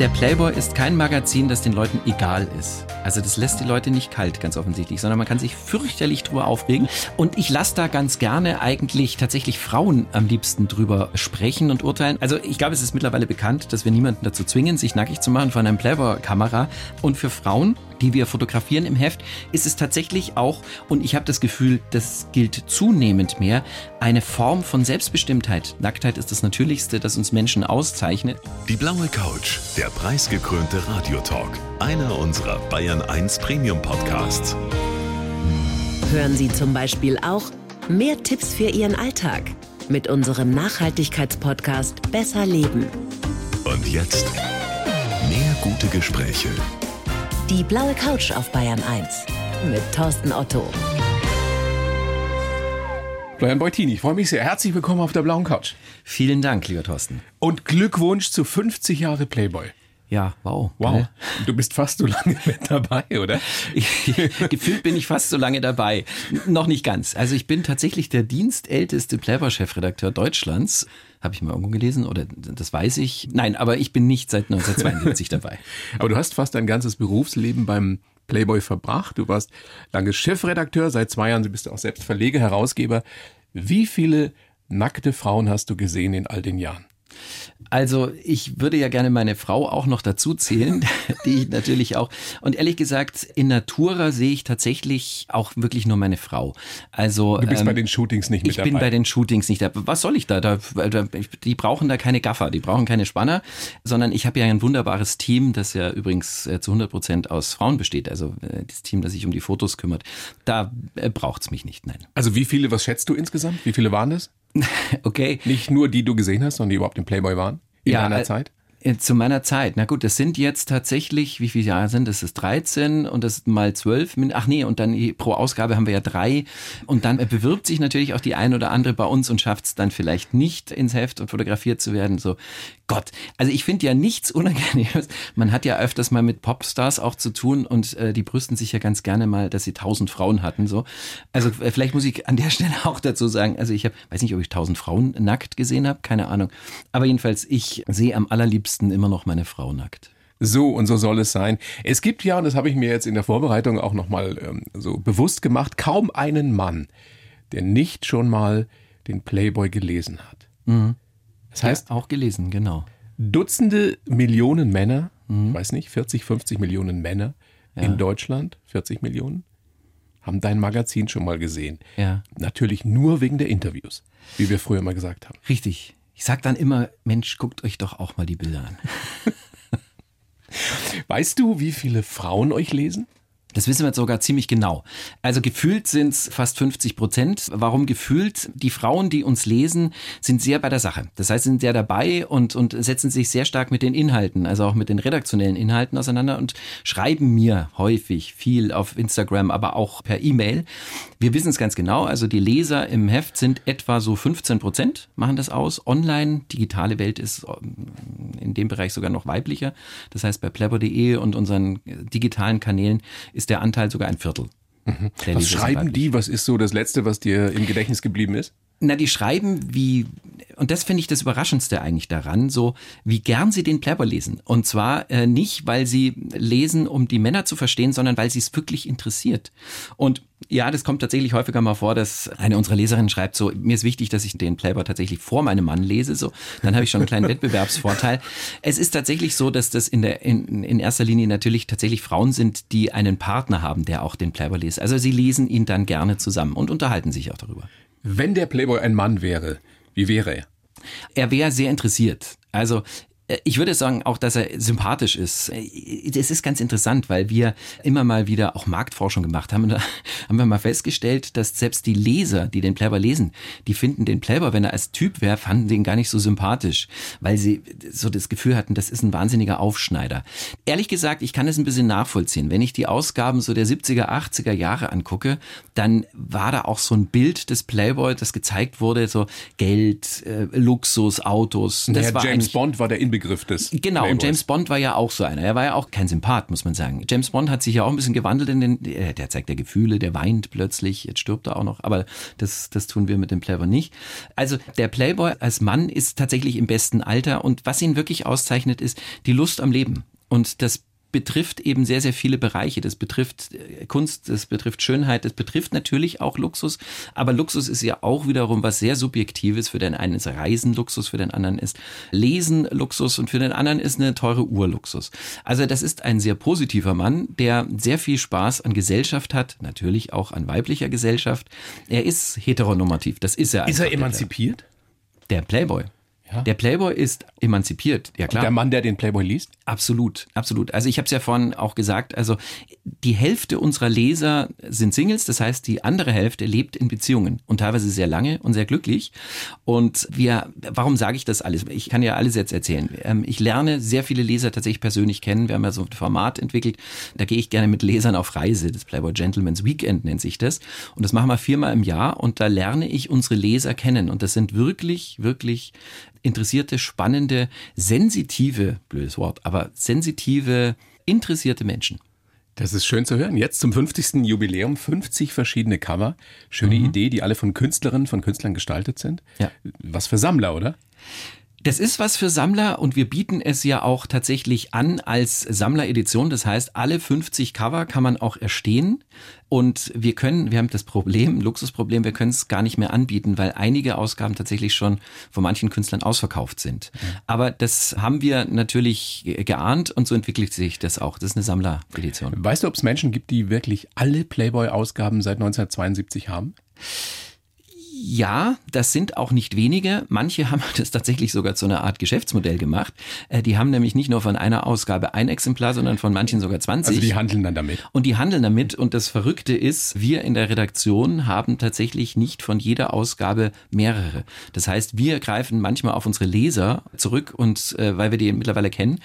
Der Playboy ist kein Magazin, das den Leuten egal ist. Also das lässt die Leute nicht kalt, ganz offensichtlich, sondern man kann sich fürchterlich drüber aufregen. Und ich lasse da ganz gerne eigentlich tatsächlich Frauen am liebsten drüber sprechen und urteilen. Also ich glaube, es ist mittlerweile bekannt, dass wir niemanden dazu zwingen, sich nackig zu machen von einer Playboy-Kamera. Und für Frauen die wir fotografieren im Heft, ist es tatsächlich auch, und ich habe das Gefühl, das gilt zunehmend mehr, eine Form von Selbstbestimmtheit. Nacktheit ist das Natürlichste, das uns Menschen auszeichnet. Die blaue Couch, der preisgekrönte Radiotalk, einer unserer Bayern 1 Premium Podcasts. Hören Sie zum Beispiel auch mehr Tipps für Ihren Alltag mit unserem Nachhaltigkeitspodcast Besser Leben. Und jetzt mehr gute Gespräche die blaue Couch auf Bayern 1 mit Thorsten Otto. Florian Beutini, ich freue mich sehr. Herzlich willkommen auf der blauen Couch. Vielen Dank, lieber Thorsten. Und Glückwunsch zu 50 Jahre Playboy. Ja, wow. Wow. Du bist fast so lange mit dabei, oder? Gefühlt bin ich fast so lange dabei. Noch nicht ganz. Also ich bin tatsächlich der dienstälteste Playboy-Chefredakteur Deutschlands. Habe ich mal irgendwo gelesen oder das weiß ich. Nein, aber ich bin nicht seit 1972 dabei. Aber du hast fast dein ganzes Berufsleben beim Playboy verbracht. Du warst lange Chefredakteur, seit zwei Jahren bist du auch selbst Verleger, Herausgeber. Wie viele nackte Frauen hast du gesehen in all den Jahren? Also ich würde ja gerne meine Frau auch noch dazu zählen, die ich natürlich auch. Und ehrlich gesagt, in Natura sehe ich tatsächlich auch wirklich nur meine Frau. Also du bist ähm, bei den Shootings nicht mit ich dabei. Ich bin bei den Shootings nicht dabei. Was soll ich da? da? Die brauchen da keine Gaffer, die brauchen keine Spanner, sondern ich habe ja ein wunderbares Team, das ja übrigens äh, zu 100 Prozent aus Frauen besteht. Also äh, das Team, das sich um die Fotos kümmert. Da äh, braucht's mich nicht. Nein. Also wie viele? Was schätzt du insgesamt? Wie viele waren das? okay. Nicht nur die du gesehen hast, sondern die überhaupt im Playboy waren in ja, deiner Zeit? Äh, zu meiner Zeit. Na gut, das sind jetzt tatsächlich, wie viele Jahre sind das? Das ist 13 und das mal 12. Ach nee, und dann pro Ausgabe haben wir ja drei. Und dann bewirbt sich natürlich auch die ein oder andere bei uns und schafft es dann vielleicht nicht ins Heft und fotografiert zu werden. So, Gott. Also ich finde ja nichts Unangenehmes. Man hat ja öfters mal mit Popstars auch zu tun und äh, die brüsten sich ja ganz gerne mal, dass sie tausend Frauen hatten. So. Also äh, vielleicht muss ich an der Stelle auch dazu sagen, also ich habe, weiß nicht, ob ich tausend Frauen nackt gesehen habe, keine Ahnung. Aber jedenfalls, ich sehe am allerliebsten liebsten immer noch meine Frau nackt. So und so soll es sein. Es gibt ja, und das habe ich mir jetzt in der Vorbereitung auch nochmal ähm, so bewusst gemacht, kaum einen Mann, der nicht schon mal den Playboy gelesen hat. Mhm. Das heißt ja, auch gelesen, genau. Dutzende Millionen Männer, mhm. ich weiß nicht, 40, 50 Millionen Männer ja. in Deutschland, 40 Millionen, haben dein Magazin schon mal gesehen. Ja. Natürlich nur wegen der Interviews, wie wir früher mal gesagt haben. Richtig. Ich sag dann immer, Mensch, guckt euch doch auch mal die Bilder an. weißt du, wie viele Frauen euch lesen? Das wissen wir jetzt sogar ziemlich genau. Also gefühlt sind es fast 50 Prozent. Warum gefühlt? Die Frauen, die uns lesen, sind sehr bei der Sache. Das heißt, sind sehr dabei und, und setzen sich sehr stark mit den Inhalten, also auch mit den redaktionellen Inhalten auseinander und schreiben mir häufig viel auf Instagram, aber auch per E-Mail. Wir wissen es ganz genau. Also die Leser im Heft sind etwa so 15 Prozent, machen das aus. Online, digitale Welt ist ähm, in dem Bereich sogar noch weiblicher. Das heißt, bei plebber.de und unseren digitalen Kanälen ist der Anteil sogar ein Viertel. Mhm. Was schreiben die? Was ist so das Letzte, was dir im Gedächtnis geblieben ist? Na, die schreiben, wie, und das finde ich das Überraschendste eigentlich daran, so wie gern sie den Plapper lesen. Und zwar äh, nicht, weil sie lesen, um die Männer zu verstehen, sondern weil sie es wirklich interessiert. Und ja, das kommt tatsächlich häufiger mal vor, dass eine unserer Leserinnen schreibt so, mir ist wichtig, dass ich den Playboy tatsächlich vor meinem Mann lese, so, dann habe ich schon einen kleinen Wettbewerbsvorteil. Es ist tatsächlich so, dass das in der, in, in erster Linie natürlich tatsächlich Frauen sind, die einen Partner haben, der auch den Playboy liest. Also sie lesen ihn dann gerne zusammen und unterhalten sich auch darüber. Wenn der Playboy ein Mann wäre, wie wäre er? Er wäre sehr interessiert. Also ich würde sagen auch, dass er sympathisch ist. Äh, es ist ganz interessant, weil wir immer mal wieder auch Marktforschung gemacht haben. Und da haben wir mal festgestellt, dass selbst die Leser, die den Playboy lesen, die finden den Playboy, wenn er als Typ wäre, fanden den gar nicht so sympathisch, weil sie so das Gefühl hatten, das ist ein wahnsinniger Aufschneider. Ehrlich gesagt, ich kann es ein bisschen nachvollziehen. Wenn ich die Ausgaben so der 70er, 80er Jahre angucke, dann war da auch so ein Bild des Playboy, das gezeigt wurde, so Geld, äh, Luxus, Autos. Das war James Bond war der Inbegriff Inbegriff des. Genau, Playboys. und James Bond war ja auch so einer. Er war ja auch kein Sympath, muss man sagen. James Bond hat sich ja auch ein bisschen gewandelt in den, äh, der zeigt ja Gefühle, der weint plötzlich, jetzt stirbt er auch noch, aber das, das tun wir mit dem Playboy nicht. Also der Playboy als Mann ist tatsächlich im besten Alter und was ihn wirklich auszeichnet, ist die Lust am Leben. Und das betrifft eben sehr, sehr viele Bereiche. Das betrifft äh, Kunst, das betrifft Schönheit, das betrifft natürlich auch Luxus. Aber Luxus ist ja auch wiederum was sehr Subjektives. Für den einen ist Reisen Luxus, für den anderen ist Lesen Luxus und für den anderen ist eine teure Uhr Luxus. Also das ist ein sehr positiver Mann, der sehr viel Spaß an Gesellschaft hat, natürlich auch an weiblicher Gesellschaft. Er ist heteronormativ, das ist er. Ist er emanzipiert? Der Playboy. Ja. Der Playboy ist emanzipiert, ja klar. Der Mann, der den Playboy liest? Absolut, absolut. Also ich habe es ja vorhin auch gesagt, also die Hälfte unserer Leser sind Singles, das heißt die andere Hälfte lebt in Beziehungen und teilweise sehr lange und sehr glücklich. Und wir, warum sage ich das alles? Ich kann ja alles jetzt erzählen. Ähm, Ich lerne sehr viele Leser tatsächlich persönlich kennen. Wir haben ja so ein Format entwickelt, da gehe ich gerne mit Lesern auf Reise. Das Playboy Gentleman's Weekend nennt sich das. Und das machen wir viermal im Jahr und da lerne ich unsere Leser kennen. Und das sind wirklich, wirklich interessierte, spannende, sensitive, blödes Wort, aber sensitive, interessierte Menschen. Das ist schön zu hören. Jetzt zum 50. Jubiläum 50 verschiedene Cover. Schöne Idee, die alle von Künstlerinnen, von Künstlern gestaltet sind. Ja. Was für Sammler, oder? Das ist was für Sammler und wir bieten es ja auch tatsächlich an als Sammleredition. Das heißt, alle 50 Cover kann man auch erstehen. Und wir können, wir haben das Problem, Luxusproblem, wir können es gar nicht mehr anbieten, weil einige Ausgaben tatsächlich schon von manchen Künstlern ausverkauft sind. Aber das haben wir natürlich geahnt und so entwickelt sich das auch. Das ist eine Sammleredition. Weißt du, ob es Menschen gibt, die wirklich alle Playboy-Ausgaben seit 1972 haben? Ja, das sind auch nicht wenige. Manche haben das tatsächlich sogar zu einer Art Geschäftsmodell gemacht. Äh, Die haben nämlich nicht nur von einer Ausgabe ein Exemplar, sondern von manchen sogar 20. Also die handeln dann damit. Und die handeln damit. Und das Verrückte ist, wir in der Redaktion haben tatsächlich nicht von jeder Ausgabe mehrere. Das heißt, wir greifen manchmal auf unsere Leser zurück und äh, weil wir die mittlerweile kennen.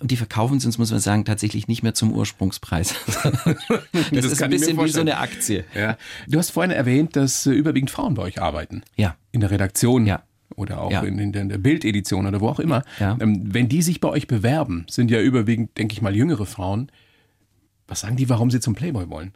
Und die verkaufen sie uns, muss man sagen, tatsächlich nicht mehr zum Ursprungspreis. das, ist kann ein bisschen wie so eine Aktie. Ja. Du hast vorhin erwähnt, dass äh, überwiegend Frauen bei euch arbeiten. Ja. In der Redaktion. Ja. Oder auch Ja. in, in der- Bildedition oder wo auch immer. Ja. Ähm, wenn die sich bei euch bewerben, sind ja überwiegend, denke ich mal, jüngere Frauen. Was sagen die, warum sie zum Playboy wollen?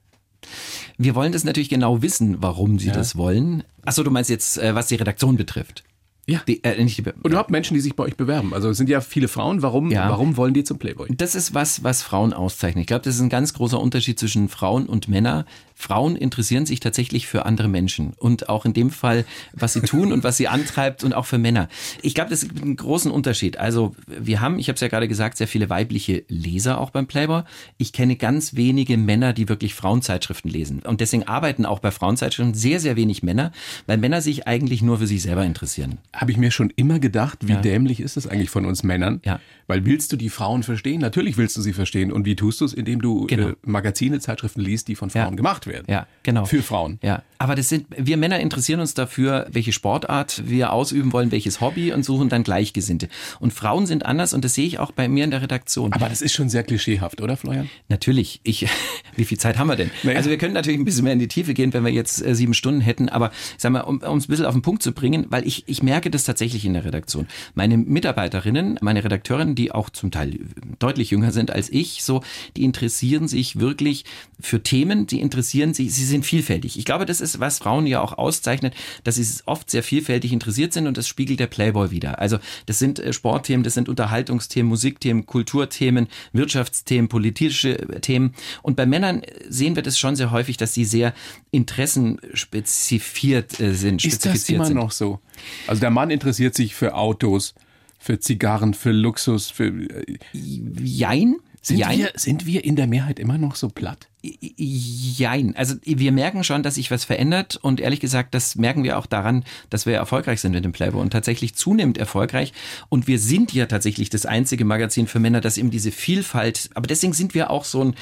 Wir wollen das natürlich genau wissen, warum sie das wollen. Achso, du meinst jetzt, äh, was die Redaktion betrifft. Ja. Die, äh, nicht die, Und überhaupt Menschen, die sich bei euch bewerben. Also es sind ja viele Frauen. Warum, Ja. warum wollen die zum Playboy? Das ist was, was Frauen auszeichnet. Ich glaube, das ist ein ganz großer Unterschied zwischen Frauen und Männern. Frauen interessieren sich tatsächlich für andere Menschen und auch in dem Fall, was sie tun und was sie antreibt und auch für Männer. Ich glaube, das gibt einen großen Unterschied. Also wir haben, ich habe es ja gerade gesagt, sehr viele weibliche Leser auch beim Playboy. Ich kenne ganz wenige Männer, die wirklich Frauenzeitschriften lesen. Und deswegen arbeiten auch bei Frauenzeitschriften sehr, sehr wenig Männer, weil Männer sich eigentlich nur für sich selber interessieren. Habe ich mir schon immer gedacht, wie dämlich ist das eigentlich von uns Männern? Ja. Weil willst du die Frauen verstehen? Natürlich willst du sie verstehen. Und wie tust du es? Indem du Genau. äh, Magazine, Zeitschriften liest, die von Frauen Ja. gemacht werden. Ja, genau. Für Frauen. Ja, aber das sind, wir Männer interessieren uns dafür, welche Sportart wir ausüben wollen, welches Hobby und suchen dann Gleichgesinnte. Und Frauen sind anders und das sehe ich auch bei mir in der Redaktion. Aber das ist schon sehr klischeehaft, oder Florian? Natürlich, ich, wie viel Zeit haben wir denn? Naja. Also wir können natürlich ein bisschen mehr in die Tiefe gehen, wenn wir jetzt äh, sieben Stunden hätten, aber sag mal, um um es ein bisschen auf den Punkt zu bringen, weil ich, ich merke das tatsächlich in der Redaktion. Meine Mitarbeiterinnen, meine Redakteurinnen, die auch zum Teil deutlich jünger sind als ich, so, die interessieren sich wirklich für Themen, die interessieren sich, sie sind vielfältig. Ich glaube, das ist, was Frauen ja auch auszeichnet, dass sie oft sehr vielfältig interessiert sind und das spiegelt der Playboy wieder. Also das sind äh, Sportthemen, das sind Unterhaltungsthemen, Musikthemen, Kulturthemen, Wirtschaftsthemen, politische äh, Themen. Und bei Männern sehen wir das schon sehr häufig, dass sie sehr interessenspezifiziert äh, sind. Ist das spezifiziert immer sind. noch so? Also der Mann interessiert sich für Autos, für Zigarren, für Luxus, für. äh, Jein? Sind, Jein? wir, sind wir in der Mehrheit immer noch so platt? Jein. Also wir merken schon, dass sich was verändert und ehrlich gesagt, das merken wir auch daran, dass wir erfolgreich sind mit dem Playboy und tatsächlich zunehmend erfolgreich. Und wir sind ja tatsächlich das einzige Magazin für Männer, das eben diese Vielfalt, aber deswegen sind wir auch so ein...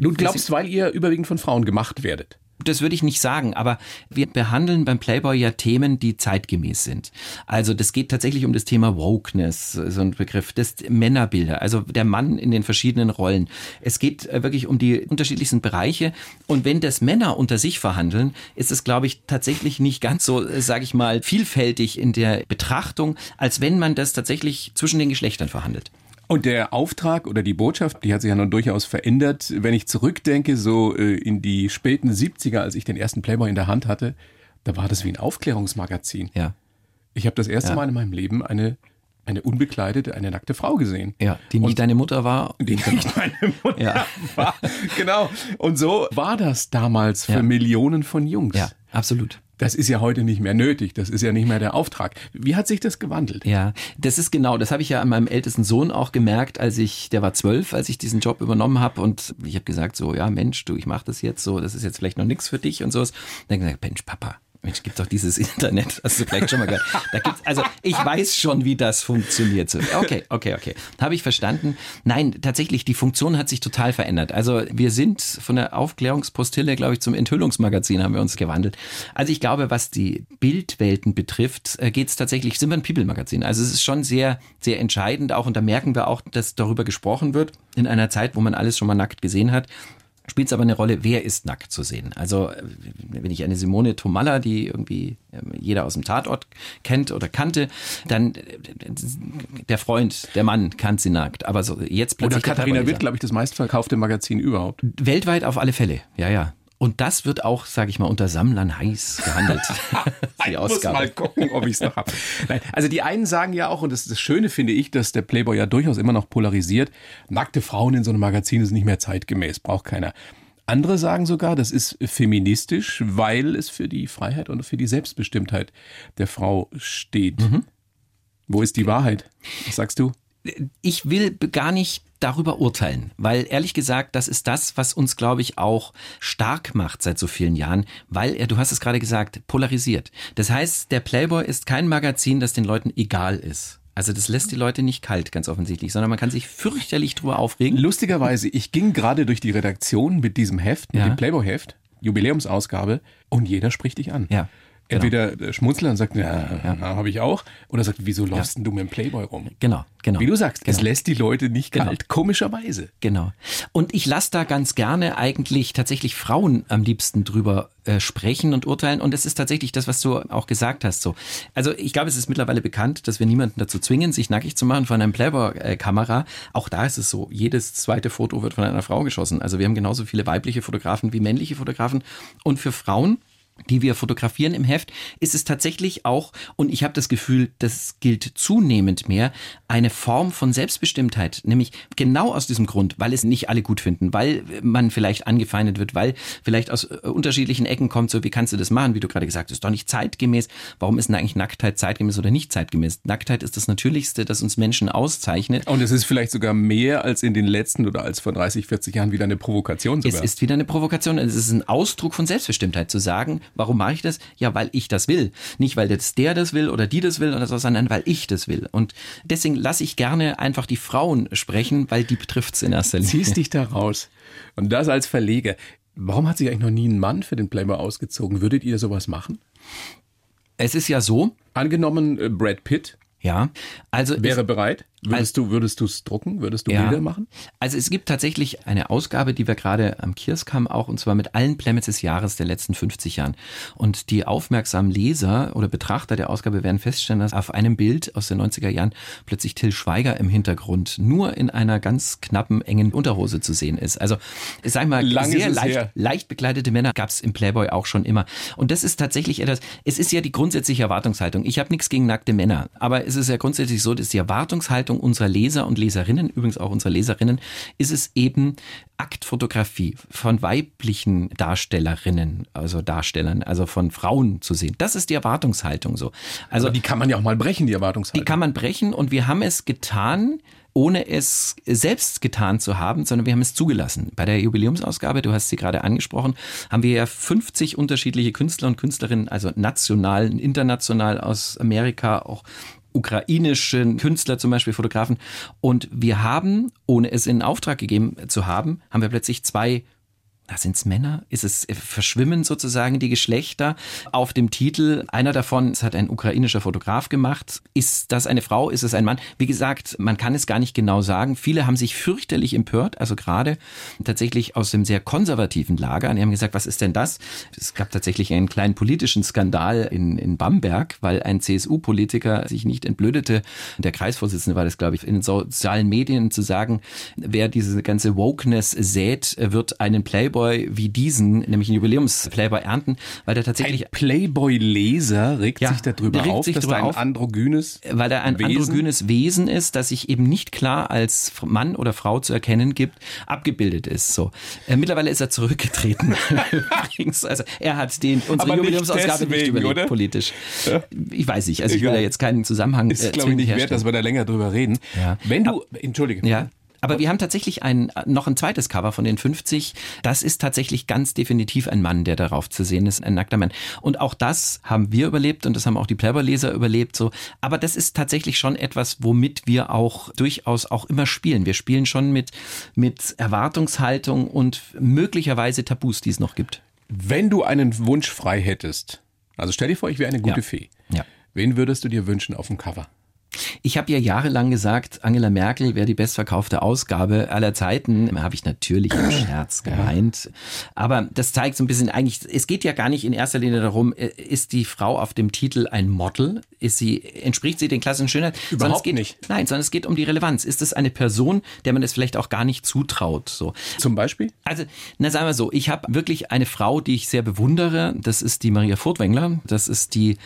Du glaubst, weil ihr überwiegend von Frauen gemacht werdet. Das würde ich nicht sagen, aber wir behandeln beim Playboy ja Themen, die zeitgemäß sind. Also das geht tatsächlich um das Thema Wokeness, so ein Begriff, das Männerbilder, also der Mann in den verschiedenen Rollen. Es geht äh, wirklich um die unterschiedlichsten Bereiche und wenn das Männer unter sich verhandeln, ist es, glaube ich, tatsächlich nicht ganz so, äh, sage ich mal, vielfältig in der Betrachtung, als wenn man das tatsächlich zwischen den Geschlechtern verhandelt. Und der Auftrag oder die Botschaft, die hat sich ja nun durchaus verändert. Wenn ich zurückdenke, so äh, in die späten 70er, als ich den ersten Playboy in der Hand hatte, da war das wie ein Aufklärungsmagazin. Ja. Ich habe das erste Ja. Mal in meinem Leben eine, eine unbekleidete, eine nackte Frau gesehen. Ja, die nie Und- deine Mutter war. Die nicht meine Mutter Ja. war. Genau. Und so war das damals für Ja. Millionen von Jungs. Ja, absolut. Das ist ja heute nicht mehr nötig. Das ist ja nicht mehr der Auftrag. Wie hat sich das gewandelt? Ja, das ist genau, das habe ich ja an meinem ältesten Sohn auch gemerkt, als ich, der war zwölf, als ich diesen Job übernommen habe und ich habe gesagt so, ja Mensch, du, ich mache das jetzt so, das ist jetzt vielleicht noch nichts für dich und so. Dann gesagt, Mensch, Papa, Mensch, gibt doch dieses Internet, hast du vielleicht schon mal gehört. Da gibt's, also ich weiß schon, wie das funktioniert. Okay, okay, okay. Habe ich verstanden. Nein, tatsächlich, die Funktion hat sich total verändert. Also wir sind von der Aufklärungspostille, glaube ich, zum Enthüllungsmagazin haben wir uns gewandelt. Also ich glaube, was die Bildwelten betrifft, geht es tatsächlich, sind wir ein People-Magazin. Also es ist schon sehr, sehr entscheidend auch und da merken wir auch, dass darüber gesprochen wird in einer Zeit, wo man alles schon mal nackt gesehen hat spielt es aber eine Rolle, wer ist nackt zu sehen. Also äh, wenn ich eine Simone Tomalla, die irgendwie ähm, jeder aus dem Tatort kennt oder kannte, dann äh, der Freund, der Mann kannte sie nackt. Aber so jetzt Oder plötzlich der Katharina Witt, glaube ich, das meistverkaufte Magazin überhaupt. Weltweit auf alle Fälle, ja, ja. Und das wird auch, sage ich mal, unter Sammlern heiß gehandelt. die Ich muss mal gucken, ob ich es noch habe. Also die einen sagen ja auch, und das, das Schöne finde ich, dass der Playboy ja durchaus immer noch polarisiert, nackte Frauen in so einem Magazin ist nicht mehr zeitgemäß, braucht keiner. Andere sagen sogar, das ist feministisch, weil es für die Freiheit und für die Selbstbestimmtheit der Frau steht. Wo ist die Wahrheit? Was sagst du? Ich will gar nicht darüber urteilen, weil ehrlich gesagt, das ist das, was uns, glaube ich, auch stark macht seit so vielen Jahren, weil er, du hast es gerade gesagt, polarisiert. Das heißt, der Playboy ist kein Magazin, das den Leuten egal ist. Also das lässt die Leute nicht kalt, ganz offensichtlich, sondern man kann sich fürchterlich drüber aufregen. Lustigerweise, ich ging gerade durch die Redaktion mit diesem Heft, mit Ja. dem Playboy-Heft, Jubiläumsausgabe, und jeder spricht dich an. Ja. Entweder der Schmunzler und sagt, ja, ja. habe ich auch, oder sagt, wieso läufst denn du mit dem Playboy rum? Genau, genau. Wie du sagst, es Genau. lässt die Leute nicht Genau. kalt, komischerweise. Genau. Und ich lasse da ganz gerne eigentlich tatsächlich Frauen am liebsten drüber äh, sprechen und urteilen. Und das ist tatsächlich das, was du auch gesagt hast. So. Also ich glaube, es ist mittlerweile bekannt, dass wir niemanden dazu zwingen, sich nackig zu machen von einer Playboy-Kamera. Auch da ist es so, jedes zweite Foto wird von einer Frau geschossen. Also wir haben genauso viele weibliche Fotografen wie männliche Fotografen. Und für Frauen die wir fotografieren im Heft, ist es tatsächlich auch, und ich habe das Gefühl, das gilt zunehmend mehr, eine Form von Selbstbestimmtheit. Nämlich genau aus diesem Grund, weil es nicht alle gut finden, weil man vielleicht angefeindet wird, weil vielleicht aus äh, unterschiedlichen Ecken kommt, so wie kannst du das machen, wie du gerade gesagt hast, ist doch nicht zeitgemäß. Warum ist denn eigentlich Nacktheit zeitgemäß oder nicht zeitgemäß? Nacktheit ist das Natürlichste, das uns Menschen auszeichnet. Und es ist vielleicht sogar mehr als in den letzten oder als vor 30, 40 Jahren wieder eine Provokation sogar. Es ist wieder eine Provokation. Es ist ein Ausdruck von Selbstbestimmtheit zu sagen, warum mache ich das? Ja, weil ich das will. Nicht, weil jetzt der das will oder die das will oder so, sondern weil ich das will. Und deswegen lasse ich gerne einfach die Frauen sprechen, weil die betrifft es in erster Linie. Ziehst dich da raus. Und das als Verleger. Warum hat sich eigentlich noch nie ein Mann für den Playboy ausgezogen? Würdet ihr sowas machen? Es ist ja so, Angenommen, äh, Brad Pitt ja, also wäre bereit. Würdest du, würdest du es drucken? Würdest du Ja. Bilder machen? Also es gibt tatsächlich eine Ausgabe, die wir gerade am Kiosk haben, auch und zwar mit allen Plemets des Jahres der letzten 50 Jahren. Und die aufmerksamen Leser oder Betrachter der Ausgabe werden feststellen, dass auf einem Bild aus den 90er Jahren plötzlich Till Schweiger im Hintergrund nur in einer ganz knappen, engen Unterhose zu sehen ist. Also ich sag mal, Lang sehr leicht, her. leicht bekleidete Männer gab es im Playboy auch schon immer. Und das ist tatsächlich etwas, es ist ja die grundsätzliche Erwartungshaltung. Ich habe nichts gegen nackte Männer, aber es ist ja grundsätzlich so, dass die Erwartungshaltung unserer Leser und Leserinnen, übrigens auch unserer Leserinnen, ist es eben Aktfotografie von weiblichen Darstellerinnen, also Darstellern, also von Frauen zu sehen. Das ist die Erwartungshaltung so. Also Aber die kann man ja auch mal brechen, die Erwartungshaltung. die kann man brechen und wir haben es getan, ohne es selbst getan zu haben, sondern wir haben es zugelassen. Bei der Jubiläumsausgabe, du hast sie gerade angesprochen, haben wir ja 50 unterschiedliche Künstler und Künstlerinnen, also national, international aus Amerika, auch ukrainische Künstler zum Beispiel, Fotografen. Und wir haben, ohne es in Auftrag gegeben zu haben, haben wir plötzlich zwei sind es Männer? Ist es äh, verschwimmen sozusagen die Geschlechter auf dem Titel? Einer davon, das hat ein ukrainischer Fotograf gemacht. Ist das eine Frau? Ist es ein Mann? Wie gesagt, man kann es gar nicht genau sagen. Viele haben sich fürchterlich empört, also gerade tatsächlich aus dem sehr konservativen Lager. Und die haben gesagt, was ist denn das? Es gab tatsächlich einen kleinen politischen Skandal in, in Bamberg, weil ein CSU-Politiker sich nicht entblödete. Der Kreisvorsitzende war das, glaube ich, in den sozialen Medien zu sagen, wer diese ganze Wokeness sät, wird einen Playboy Playboy wie diesen, nämlich einen Jubiläums-Playboy ernten, weil der tatsächlich... Ein Playboy-Leser regt ja, sich darüber regt auf, sich dass da ein auf, androgynes Weil er ein Wesen? androgynes Wesen ist, das sich eben nicht klar als Mann oder Frau zu erkennen gibt, abgebildet ist. So. Äh, mittlerweile ist er zurückgetreten. Übrigens, also er hat den, unsere Jubiläumsausgabe nicht, nicht überlebt, oder? politisch. Ja. Ich weiß nicht, also ich will da jetzt keinen Zusammenhang Ist, äh, glaube ich, nicht herstellen. wert, dass wir da länger drüber reden. Ja. Wenn du, entschuldige. Ja. Aber wir haben tatsächlich ein, noch ein zweites Cover von den 50. Das ist tatsächlich ganz definitiv ein Mann, der darauf zu sehen ist, ein nackter Mann. Und auch das haben wir überlebt und das haben auch die Playboy-Leser überlebt, so. Aber das ist tatsächlich schon etwas, womit wir auch durchaus auch immer spielen. Wir spielen schon mit, mit Erwartungshaltung und möglicherweise Tabus, die es noch gibt. Wenn du einen Wunsch frei hättest, also stell dir vor, ich wäre eine gute ja. Fee. Ja. Wen würdest du dir wünschen auf dem Cover? Ich habe ja jahrelang gesagt, Angela Merkel wäre die bestverkaufte Ausgabe aller Zeiten. Habe ich natürlich im Scherz gemeint. Aber das zeigt so ein bisschen eigentlich, es geht ja gar nicht in erster Linie darum, äh, ist die Frau auf dem Titel ein Model? Ist sie, entspricht sie den klassischen Schönheit? Überhaupt geht, nicht. Nein, sondern es geht um die Relevanz. Ist es eine Person, der man das vielleicht auch gar nicht zutraut? So. Zum Beispiel? Also, na sagen wir so, ich habe wirklich eine Frau, die ich sehr bewundere. Das ist die Maria Furtwängler. Das ist die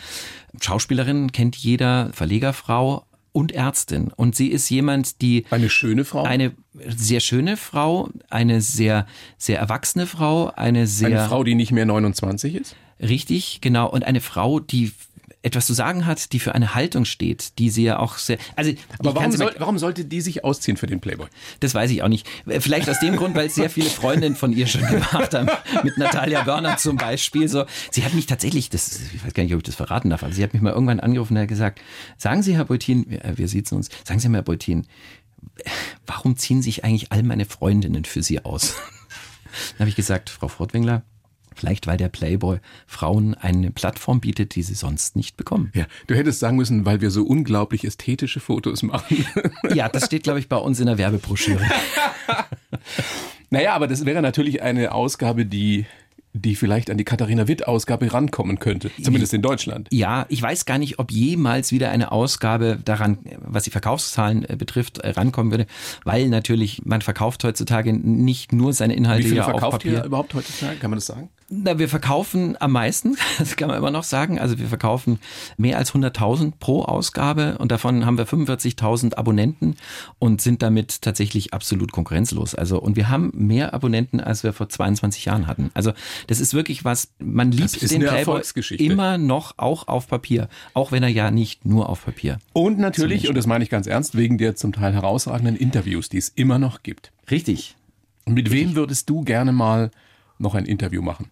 Schauspielerin, kennt jeder, Verlegerfrau und Ärztin. Und sie ist jemand, die. Eine schöne Frau? Eine sehr schöne Frau, eine sehr, sehr erwachsene Frau, eine sehr. Eine Frau, die nicht mehr 29 ist? Richtig, genau. Und eine Frau, die etwas zu sagen hat, die für eine Haltung steht, die sie ja auch sehr. Also, Aber warum, soll, warum sollte die sich ausziehen für den Playboy? Das weiß ich auch nicht. Vielleicht aus dem Grund, weil sehr viele Freundinnen von ihr schon gemacht haben. Mit Natalia Börner zum Beispiel. So, sie hat mich tatsächlich, das, ich weiß gar nicht, ob ich das verraten darf, aber sie hat mich mal irgendwann angerufen und hat gesagt: Sagen Sie, Herr Beutin, wir, wir sitzen uns, sagen Sie, Herr Beutin, warum ziehen sich eigentlich all meine Freundinnen für Sie aus? Dann habe ich gesagt, Frau Fortwängler, Vielleicht, weil der Playboy Frauen eine Plattform bietet, die sie sonst nicht bekommen. Ja, du hättest sagen müssen, weil wir so unglaublich ästhetische Fotos machen. Ja, das steht, glaube ich, bei uns in der Werbebroschüre. naja, aber das wäre natürlich eine Ausgabe, die die vielleicht an die Katharina Witt-Ausgabe rankommen könnte, zumindest in Deutschland. Ja, ich weiß gar nicht, ob jemals wieder eine Ausgabe daran, was die Verkaufszahlen äh, betrifft, äh, rankommen würde, weil natürlich man verkauft heutzutage nicht nur seine Inhalte Wie viel verkauft auf Papier. ihr überhaupt heutzutage? Kann man das sagen? Na, wir verkaufen am meisten, das kann man immer noch sagen. Also wir verkaufen mehr als 100.000 pro Ausgabe und davon haben wir 45.000 Abonnenten und sind damit tatsächlich absolut konkurrenzlos. Also und wir haben mehr Abonnenten, als wir vor 22 Jahren hatten. Also das ist wirklich was, man liebt den Playboy immer noch auch auf Papier, auch wenn er ja nicht nur auf Papier. Und natürlich, und das meine ich ganz ernst, wegen der zum Teil herausragenden Interviews, die es immer noch gibt. Richtig. Und mit Richtig. wem würdest du gerne mal noch ein Interview machen?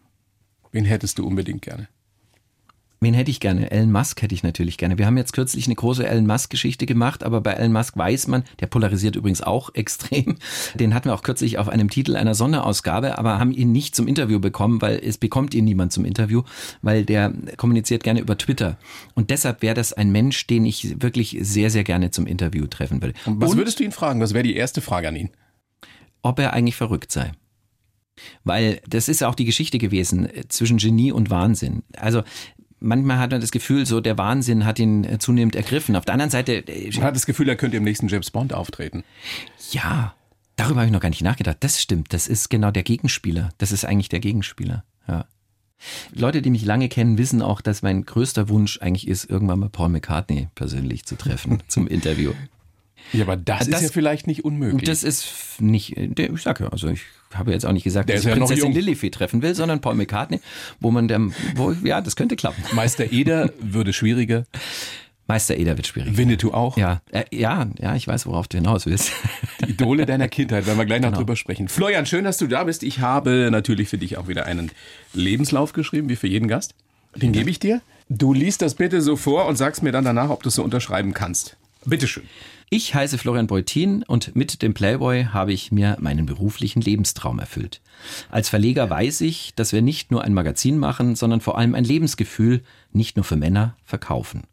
Wen hättest du unbedingt gerne? Wen hätte ich gerne? Elon Musk hätte ich natürlich gerne. Wir haben jetzt kürzlich eine große Elon Musk-Geschichte gemacht, aber bei Elon Musk weiß man, der polarisiert übrigens auch extrem. Den hatten wir auch kürzlich auf einem Titel einer Sonderausgabe, aber haben ihn nicht zum Interview bekommen, weil es bekommt ihn niemand zum Interview, weil der kommuniziert gerne über Twitter. Und deshalb wäre das ein Mensch, den ich wirklich sehr, sehr gerne zum Interview treffen würde. Und was Und, würdest du ihn fragen? Was wäre die erste Frage an ihn? Ob er eigentlich verrückt sei. Weil das ist auch die Geschichte gewesen äh, zwischen Genie und Wahnsinn. Also manchmal hat man das Gefühl, so der Wahnsinn hat ihn äh, zunehmend ergriffen. Auf der anderen Seite. Äh, man hat das Gefühl, er könnte im nächsten James Bond auftreten. Ja, darüber habe ich noch gar nicht nachgedacht. Das stimmt. Das ist genau der Gegenspieler. Das ist eigentlich der Gegenspieler. Ja. Leute, die mich lange kennen, wissen auch, dass mein größter Wunsch eigentlich ist, irgendwann mal Paul McCartney persönlich zu treffen zum Interview. Ja, aber das, das, ist ja vielleicht nicht unmöglich. Das ist nicht, ich sage ja, also ich habe jetzt auch nicht gesagt, der dass ich ja Prinzessin Lilifee treffen will, sondern Paul McCartney, wo man dem, wo, ja, das könnte klappen. Meister Eder würde schwieriger. Meister Eder wird schwierig. Winnetou auch? Ja, äh, ja, ja, ich weiß, worauf du hinaus willst. Die Idole deiner Kindheit, werden wir gleich noch genau. drüber sprechen. Florian, schön, dass du da bist. Ich habe natürlich für dich auch wieder einen Lebenslauf geschrieben, wie für jeden Gast. Den gebe ich dir. Du liest das bitte so vor und sagst mir dann danach, ob du es so unterschreiben kannst. Bitteschön. Ich heiße Florian Beutin und mit dem Playboy habe ich mir meinen beruflichen Lebenstraum erfüllt. Als Verleger weiß ich, dass wir nicht nur ein Magazin machen, sondern vor allem ein Lebensgefühl, nicht nur für Männer, verkaufen.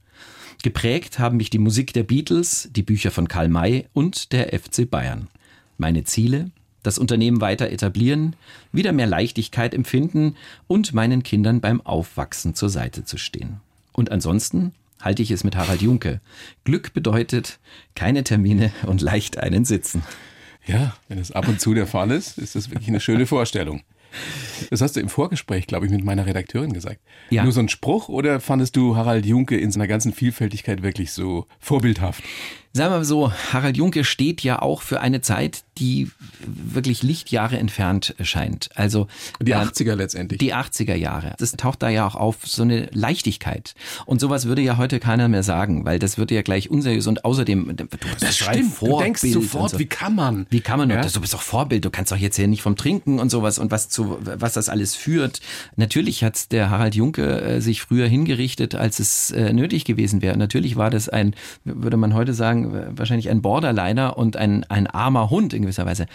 Geprägt haben mich die Musik der Beatles, die Bücher von Karl May und der FC Bayern. Meine Ziele? Das Unternehmen weiter etablieren, wieder mehr Leichtigkeit empfinden und meinen Kindern beim Aufwachsen zur Seite zu stehen. Und ansonsten halte ich es mit Harald Junke. Glück bedeutet keine Termine und leicht einen Sitzen. Ja, wenn es ab und zu der Fall ist, ist das wirklich eine schöne Vorstellung. Das hast du im Vorgespräch, glaube ich, mit meiner Redakteurin gesagt. Ja. Nur so ein Spruch oder fandest du Harald Junke in seiner ganzen Vielfältigkeit wirklich so vorbildhaft? Sagen wir mal so, Harald Junke steht ja auch für eine Zeit, die wirklich Lichtjahre entfernt scheint. Also die 80er äh, letztendlich. Die 80er Jahre. Das taucht da ja auch auf, so eine Leichtigkeit. Und sowas würde ja heute keiner mehr sagen, weil das würde ja gleich unseriös und außerdem du bist das stimmt. Vorbild du denkst sofort, so. wie kann man? Wie kann man? Ja? Du bist doch Vorbild. Du kannst doch jetzt hier nicht vom Trinken und sowas und was zu was das alles führt. Natürlich hat der Harald Junke äh, sich früher hingerichtet, als es äh, nötig gewesen wäre. Natürlich war das ein, würde man heute sagen, wahrscheinlich ein Borderliner und ein, ein armer Hund in gewisser Weise.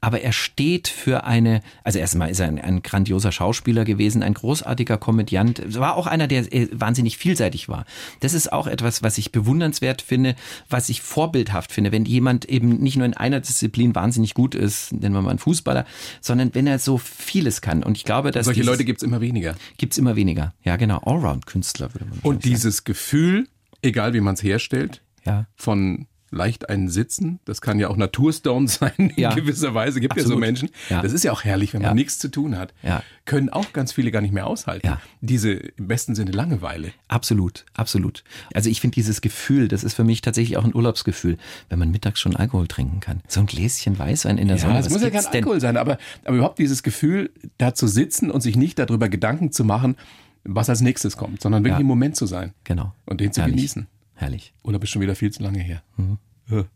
Aber er steht für eine, also erstmal ist er ein, ein grandioser Schauspieler gewesen, ein großartiger Komödiant. War auch einer, der äh, wahnsinnig vielseitig war. Das ist auch etwas, was ich bewundernswert finde, was ich vorbildhaft finde, wenn jemand eben nicht nur in einer Disziplin wahnsinnig gut ist, nennen wir mal einen Fußballer, sondern wenn er so vieles kann. Und ich glaube, dass. Solche Leute gibt es immer weniger. Gibt es immer weniger. Ja, genau. Allround-Künstler würde man sagen. Und dieses Gefühl, egal wie man es herstellt, ja. von leicht einen Sitzen. Das kann ja auch Naturstone sein in ja. gewisser Weise. Gibt Absolut. ja so Menschen. Ja. Das ist ja auch herrlich, wenn man nichts zu tun hat. Ja. Können auch ganz viele gar nicht mehr aushalten. Ja. Diese im besten Sinne Langeweile. Absolut, absolut. Also ich finde dieses Gefühl, das ist für mich tatsächlich auch ein Urlaubsgefühl, wenn man mittags schon Alkohol trinken kann. So ein Gläschen Weißwein in der Sonne. Es muss ja kein Alkohol sein, aber, aber überhaupt dieses Gefühl, da zu sitzen und sich nicht darüber Gedanken zu machen, was als nächstes kommt, sondern wirklich im Moment zu sein. Genau. Und den zu genießen. Herrlich. Oder bist schon wieder viel zu lange her? Mhm.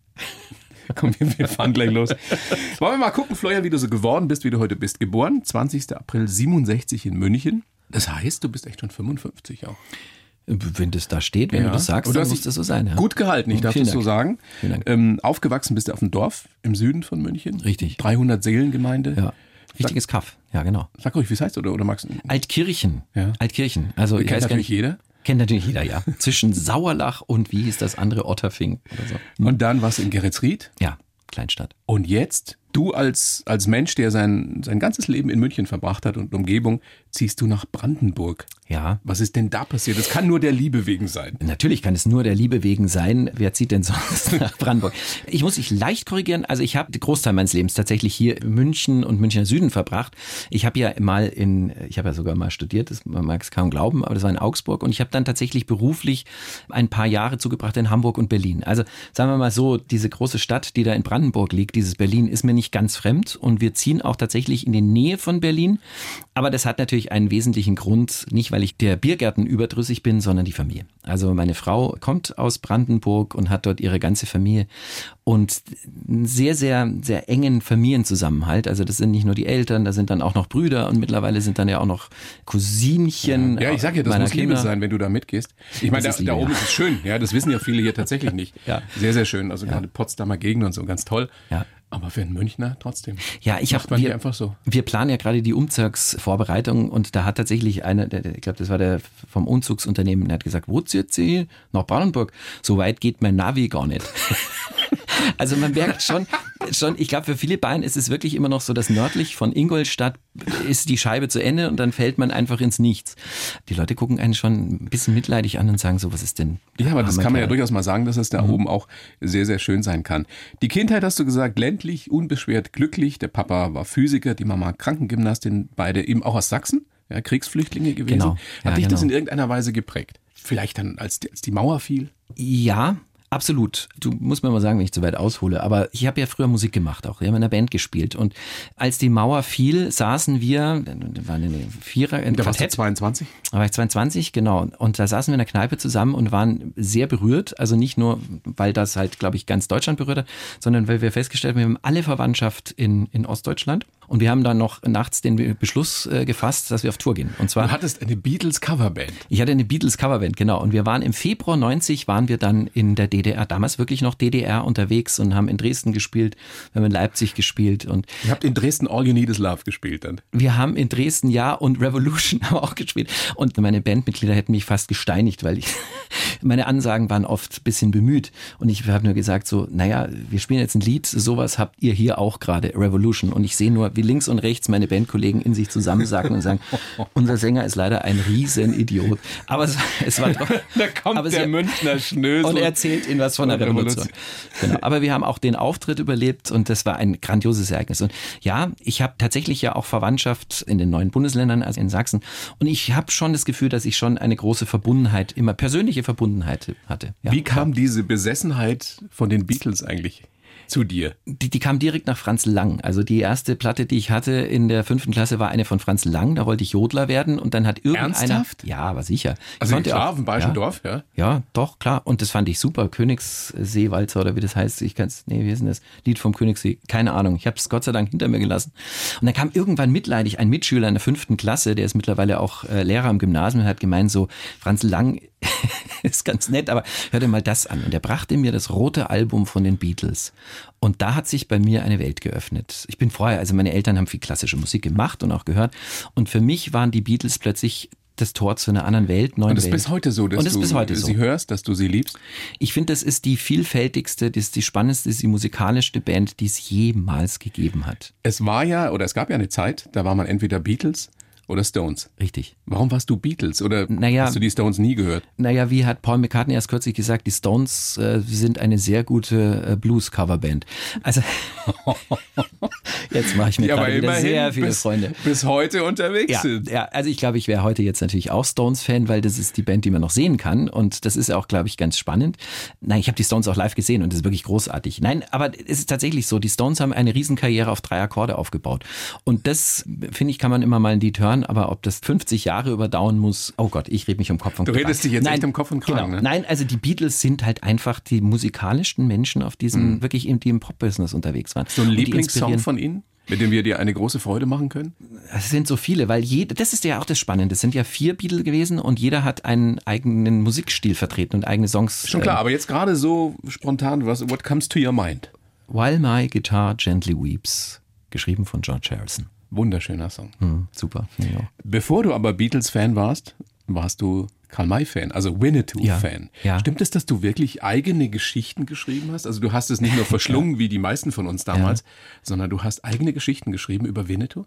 Komm, wir fahren gleich los. Wollen wir mal gucken, Florian, wie du so geworden bist, wie du heute bist. Geboren, 20. April 67 in München. Das heißt, du bist echt schon 55 auch. Wenn das da steht, wenn ja. du das sagst, dann muss das so sein. Ja. Gut gehalten, ich darf das so sagen. Ähm, aufgewachsen bist du auf dem Dorf im Süden von München. Richtig. 300 Seelengemeinde. Ja. Wichtiges Kaff, ja genau. Sag ruhig, wie es heißt oder, oder magst du? Altkirchen. Ja. Altkirchen. Also ich kennt natürlich jeder. Kennt natürlich jeder, ja. Zwischen Sauerlach und wie hieß das andere Otterfing oder so. Und dann was in Geretsried? Ja, Kleinstadt. Und jetzt Du als, als Mensch, der sein, sein ganzes Leben in München verbracht hat und Umgebung, ziehst du nach Brandenburg. Ja. Was ist denn da passiert? Das kann nur der Liebe wegen sein. Natürlich kann es nur der Liebe wegen sein. Wer zieht denn sonst nach Brandenburg? Ich muss dich leicht korrigieren. Also ich habe den Großteil meines Lebens tatsächlich hier in München und Münchner Süden verbracht. Ich habe ja mal in, ich habe ja sogar mal studiert, das, man mag es kaum glauben, aber das war in Augsburg und ich habe dann tatsächlich beruflich ein paar Jahre zugebracht in Hamburg und Berlin. Also sagen wir mal so, diese große Stadt, die da in Brandenburg liegt, dieses Berlin, ist mir nicht ganz fremd und wir ziehen auch tatsächlich in die Nähe von Berlin. Aber das hat natürlich einen wesentlichen Grund, nicht weil ich der Biergärten überdrüssig bin, sondern die Familie. Also meine Frau kommt aus Brandenburg und hat dort ihre ganze Familie und einen sehr, sehr, sehr engen Familienzusammenhalt. Also das sind nicht nur die Eltern, da sind dann auch noch Brüder und mittlerweile sind dann ja auch noch Cousinchen. Ja, ich sag ja, das muss Kinder. Liebe sein, wenn du da mitgehst. Ich meine, da, da, oben ja. ist es schön, ja, das wissen ja viele hier tatsächlich nicht. Ja. Sehr, sehr schön. Also ja. gerade Potsdamer Gegend und so, ganz toll. Ja. Aber für einen Münchner trotzdem. Ja, ich habe wir einfach so. Wir planen ja gerade die Umzugsvorbereitung und da hat tatsächlich einer, ich glaube, das war der vom Umzugsunternehmen, der hat gesagt, wo zieht sie? Nach Brandenburg. So weit geht mein Navi gar nicht. Also man merkt schon, schon ich glaube, für viele Bayern ist es wirklich immer noch so, dass nördlich von Ingolstadt ist die Scheibe zu Ende und dann fällt man einfach ins Nichts. Die Leute gucken einen schon ein bisschen mitleidig an und sagen so, was ist denn? Ja, aber das kann man ja durchaus mal sagen, dass es da mhm. oben auch sehr, sehr schön sein kann. Die Kindheit hast du gesagt, ländlich, unbeschwert, glücklich. Der Papa war Physiker, die Mama Krankengymnastin, beide eben auch aus Sachsen, ja, Kriegsflüchtlinge gewesen. Genau. Ja, Hat dich genau. das in irgendeiner Weise geprägt? Vielleicht dann, als die, als die Mauer fiel? Ja, Absolut. Du musst mir mal sagen, wenn ich zu weit aushole. Aber ich habe ja früher Musik gemacht auch. Wir haben in einer Band gespielt. Und als die Mauer fiel, saßen wir, da waren eine Vierer, ein da warst du 22? Da war ich 22, genau. Und da saßen wir in der Kneipe zusammen und waren sehr berührt. Also nicht nur, weil das halt, glaube ich, ganz Deutschland berührt hat, sondern weil wir festgestellt haben, wir haben alle Verwandtschaft in, in Ostdeutschland. Und wir haben dann noch nachts den Beschluss äh, gefasst, dass wir auf Tour gehen. Und zwar. Du hattest eine Beatles Coverband. Ich hatte eine Beatles Coverband, genau. Und wir waren im Februar 90 waren wir dann in der DDR. Damals wirklich noch DDR unterwegs und haben in Dresden gespielt, wir haben in Leipzig gespielt und Ihr habt in Dresden All You Need Is Love gespielt dann. wir haben in Dresden ja und Revolution haben auch gespielt und meine Bandmitglieder hätten mich fast gesteinigt, weil ich meine Ansagen waren oft ein bisschen bemüht und ich habe nur gesagt so, naja, wir spielen jetzt ein Lied, sowas habt ihr hier auch gerade, Revolution und ich sehe nur, wie links und rechts meine Bandkollegen in sich zusammensacken und sagen, unser Sänger ist leider ein Riesenidiot, aber es, es war doch, Da kommt aber der sie- Münchner Schnösel. und er erzählt ihnen was von der der Revolution. Genau. Aber wir haben auch den Auftritt überlebt und das war ein grandioses Ereignis. Und ja, ich habe tatsächlich ja auch Verwandtschaft in den neuen Bundesländern, also in Sachsen. Und ich habe schon das Gefühl, dass ich schon eine große Verbundenheit, immer persönliche Verbundenheit hatte. Ja. Wie kam diese Besessenheit von den Beatles eigentlich zu dir? Die, die kam direkt nach Franz Lang. Also die erste Platte, die ich hatte in der fünften Klasse, war eine von Franz Lang. Da wollte ich Jodler werden und dann hat irgendeiner. Ernsthaft? Ja, aber sicher. Ich Also klar, auch- auf dem Bayerischen ja. Dorf, ja. Ja, doch, klar. Und das fand ich super. Königsseewalzer oder wie das heißt. Ich kann's, nee, wie ist denn das? Lied vom Königssee. Keine Ahnung. Ich habe es Gott sei Dank hinter mir gelassen. Und dann kam irgendwann mitleidig ein Mitschüler in der fünften Klasse, der ist mittlerweile auch äh, Lehrer am Gymnasium und hat gemeint so, Franz Lang ist ganz nett, aber hör dir mal das an. Und er brachte mir das rote Album von den Beatles. Und da hat sich bei mir eine Welt geöffnet. Ich bin vorher, also meine Eltern haben viel klassische Musik gemacht und auch gehört. Und für mich waren die Beatles plötzlich das Tor zu einer anderen Welt, neuen Und das ist Welt. bis heute so, dass Und das du ist heute so. sie hörst, dass du sie liebst. Ich finde, das ist die vielfältigste, das ist die spannendste, das ist die musikalischste Band, die es jemals gegeben hat. Es war ja, oder es gab ja eine Zeit, da war man entweder Beatles oder Stones. Richtig. Warum warst du Beatles oder Naja- hast du die Stones nie gehört? Naja, wie hat Paul McCartney erst kürzlich gesagt, die Stones äh, sind eine sehr gute äh, Blues-Coverband. Also, jetzt mache ich mir gerade wieder sehr viele bis, Freunde. bis heute unterwegs Ja, sind. ja, also ich glaube, ich wäre heute jetzt natürlich auch Stones-Fan, weil das ist die Band, die man noch sehen kann. Und das ist ja auch, glaube ich, ganz spannend. Nein, ich habe die Stones auch live gesehen und das ist wirklich großartig. Nein, aber es ist tatsächlich so, die Stones haben eine Riesenkarriere auf drei Akkorde aufgebaut. Und das, finde ich, kann man immer mal ein Lied hören, aber ob das 50 Jahre überdauern muss, oh Gott, ich rede mich um Kopf und Du Kragen. redest dich jetzt Nein, echt um Kopf und Kragen, Genau. ne? Nein, also die Beatles sind halt einfach die musikalischsten Menschen auf diesem, wirklich, im- die im Pop-Business unterwegs waren. Mhm. So ein Lieblingssong von ihnen, mit dem wir dir eine große Freude machen können? es sind so viele, weil jeder, das ist ja auch das Spannende. Es sind ja vier Beatles gewesen und jeder hat einen eigenen Musikstil vertreten und eigene Songs. Schon klar, äh, aber jetzt gerade so spontan, was, what comes to your mind? While My Guitar Gently Weeps, geschrieben von George Harrison. Wunderschöner Song. Hm, super. auch. Bevor du aber Beatles-Fan warst, warst du Karl May-Fan, also Winnetou-Fan. Ja. Stimmt es, dass du wirklich eigene Geschichten geschrieben hast? Also du hast es nicht nur verschlungen wie die meisten von uns damals, sondern du hast eigene Geschichten geschrieben über Winnetou?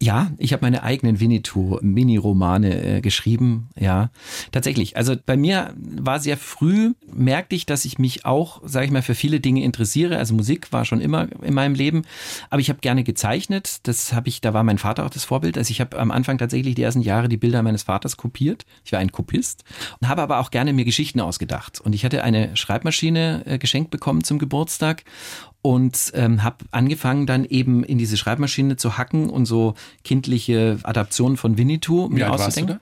Ja, ich habe meine eigenen Winnetou-Mini-Romane äh, geschrieben. Ja, tatsächlich. Also bei mir war sehr früh, merkte ich, dass ich mich auch, sage ich mal, für viele Dinge interessiere. Also Musik war schon immer in meinem Leben, aber ich habe gerne gezeichnet. Das habe ich, da war mein Vater auch das Vorbild. Also ich habe am Anfang tatsächlich die ersten Jahre die Bilder meines Vaters kopiert. Ich war ein Kopist und habe aber auch gerne mir Geschichten ausgedacht. Und ich hatte eine Schreibmaschine äh, geschenkt bekommen zum Geburtstag und ähm, habe angefangen dann eben in diese Schreibmaschine zu hacken und so kindliche Adaptionen von Winnetou Wie mir warst du auszudenken.